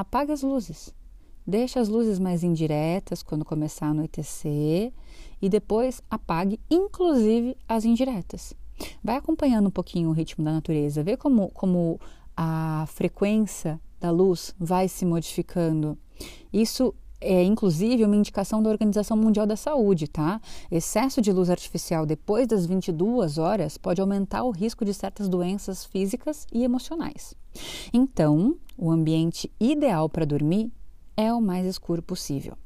apague as luzes. Deixe as luzes mais indiretas quando começar a anoitecer e depois apague, inclusive, as indiretas. Vai acompanhando um pouquinho o ritmo da natureza, vê como, como a frequência da luz vai se modificando. Isso é inclusive uma indicação da Organização Mundial da Saúde, tá? Excesso de luz artificial depois das 22 horas pode aumentar o risco de certas doenças físicas e emocionais. Então, o ambiente ideal para dormir é o mais escuro possível.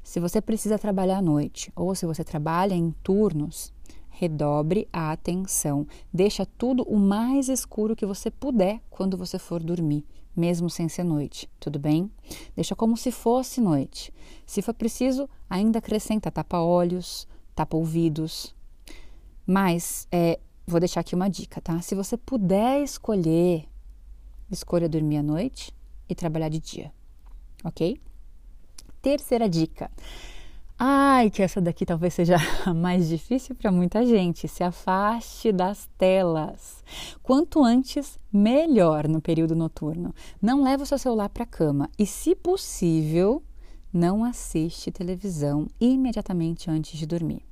Se você precisa trabalhar à noite ou se você trabalha em turnos, redobre a atenção. Deixa tudo o mais escuro que você puder quando você for dormir, mesmo sem ser noite, tudo bem? Deixa como se fosse noite. Se for preciso, ainda acrescenta tapa-olhos, tapa-ouvidos. Mas é, vou deixar aqui uma dica, tá? Se você puder escolher, escolha dormir à noite e trabalhar de dia, ok? Terceira dica. Ai, que essa daqui talvez seja a mais difícil para muita gente. Se afaste das telas. Quanto antes, melhor no período noturno. Não leve o seu celular para a cama e, se possível, não assiste televisão imediatamente antes de dormir.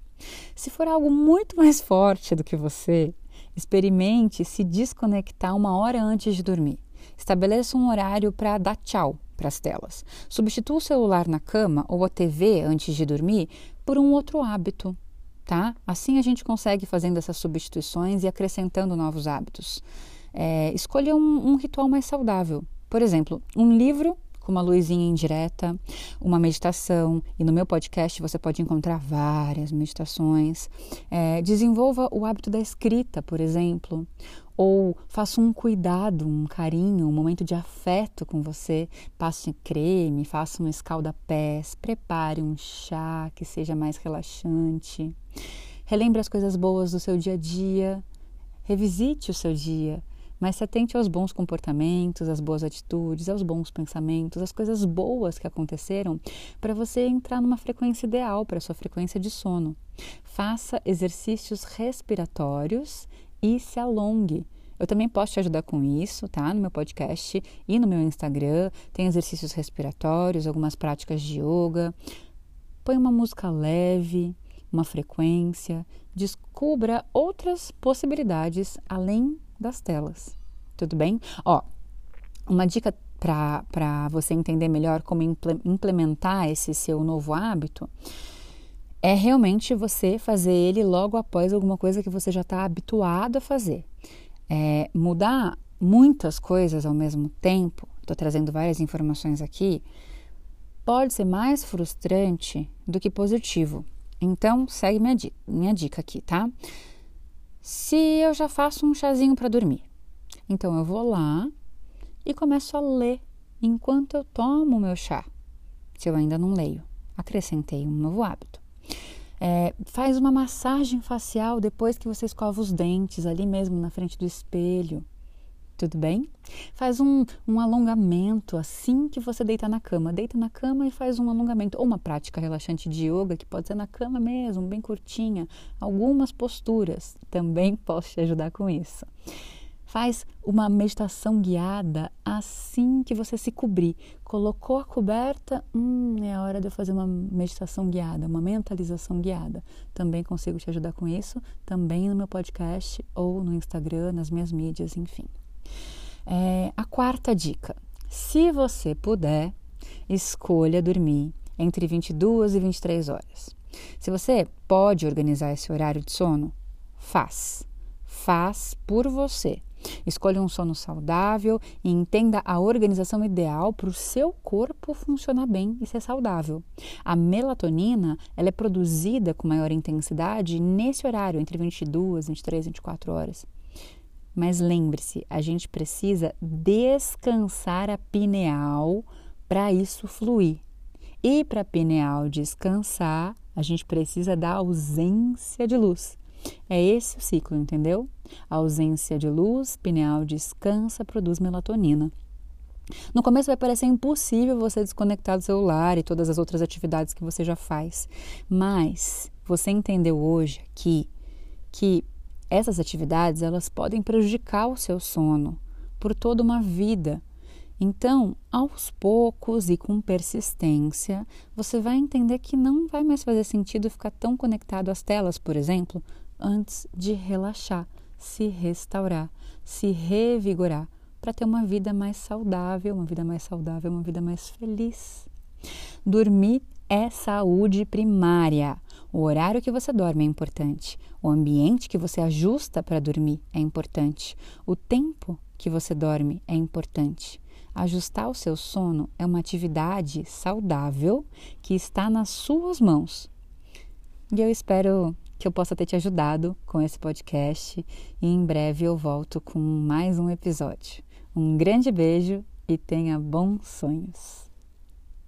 Se for algo muito mais forte do que você, experimente se desconectar uma hora antes de dormir. Estabeleça um horário para dar tchau para as telas. Substitua o celular na cama ou a TV antes de dormir por um outro hábito, tá? Assim a gente consegue fazendo essas substituições e acrescentando novos hábitos. É, escolha um, um ritual mais saudável. Por exemplo, um livro com uma luzinha indireta, uma meditação, e no meu podcast você pode encontrar várias meditações. É, desenvolva o hábito da escrita, por exemplo, ou faça um cuidado, um carinho, um momento de afeto com você. Passe creme, faça um escalda-pés, prepare um chá que seja mais relaxante. Relembre as coisas boas do seu dia a dia. Revisite o seu dia mas se atente aos bons comportamentos, às boas atitudes, aos bons pensamentos, às coisas boas que aconteceram, para você entrar numa frequência ideal para sua frequência de sono. Faça exercícios respiratórios e se alongue. Eu também posso te ajudar com isso, tá? No meu podcast e no meu Instagram. Tem exercícios respiratórios, algumas práticas de yoga. Põe uma música leve, uma frequência. Descubra outras possibilidades além das telas. Tudo bem? Ó, uma dica para você entender melhor como implementar esse seu novo hábito é realmente você fazer ele logo após alguma coisa que você já está habituado a fazer. É, mudar muitas coisas ao mesmo tempo, estou trazendo várias informações aqui, pode ser mais frustrante do que positivo. Então, segue minha minha dica aqui, tá? Se eu já faço um chazinho para dormir. Então eu vou lá e começo a ler enquanto eu tomo o meu chá. Se eu ainda não leio, acrescentei um novo hábito. É, faz uma massagem facial depois que você escova os dentes, ali mesmo na frente do espelho. Tudo bem? Faz um, um alongamento assim que você deita na cama. Deita na cama e faz um alongamento. Ou uma prática relaxante de yoga, que pode ser na cama mesmo, bem curtinha. Algumas posturas. Também posso te ajudar com isso. Faz uma meditação guiada assim que você se cobrir. Colocou a coberta, hum, é a hora de eu fazer uma meditação guiada, uma mentalização guiada. Também consigo te ajudar com isso, também no meu podcast ou no Instagram, nas minhas mídias, enfim. É, a quarta dica: se você puder, escolha dormir entre 22 e 23 horas. Se você pode organizar esse horário de sono, faz. Faz por você. Escolha um sono saudável e entenda a organização ideal para o seu corpo funcionar bem e ser saudável. A melatonina ela é produzida com maior intensidade nesse horário, entre 22, 23, 24 horas. Mas lembre-se, a gente precisa descansar a pineal para isso fluir. E para a pineal descansar, a gente precisa da ausência de luz. É esse o ciclo, entendeu? A ausência de luz, pineal descansa, produz melatonina. No começo vai parecer impossível você desconectar do celular e todas as outras atividades que você já faz, mas você entendeu hoje aqui que essas atividades elas podem prejudicar o seu sono por toda uma vida Então, aos poucos e com persistência, você vai entender que não vai mais fazer sentido ficar tão conectado às telas, por exemplo, antes de relaxar, se restaurar, se revigorar, para ter uma vida mais saudável, uma vida mais saudável, uma vida mais feliz. Dormir é saúde primária. O horário que você dorme é importante, o ambiente que você ajusta para dormir é importante, o tempo que você dorme é importante. Ajustar o seu sono é uma atividade saudável que está nas suas mãos. E eu espero que eu possa ter te ajudado com esse podcast e em breve eu volto com mais um episódio. Um grande beijo e tenha bons sonhos.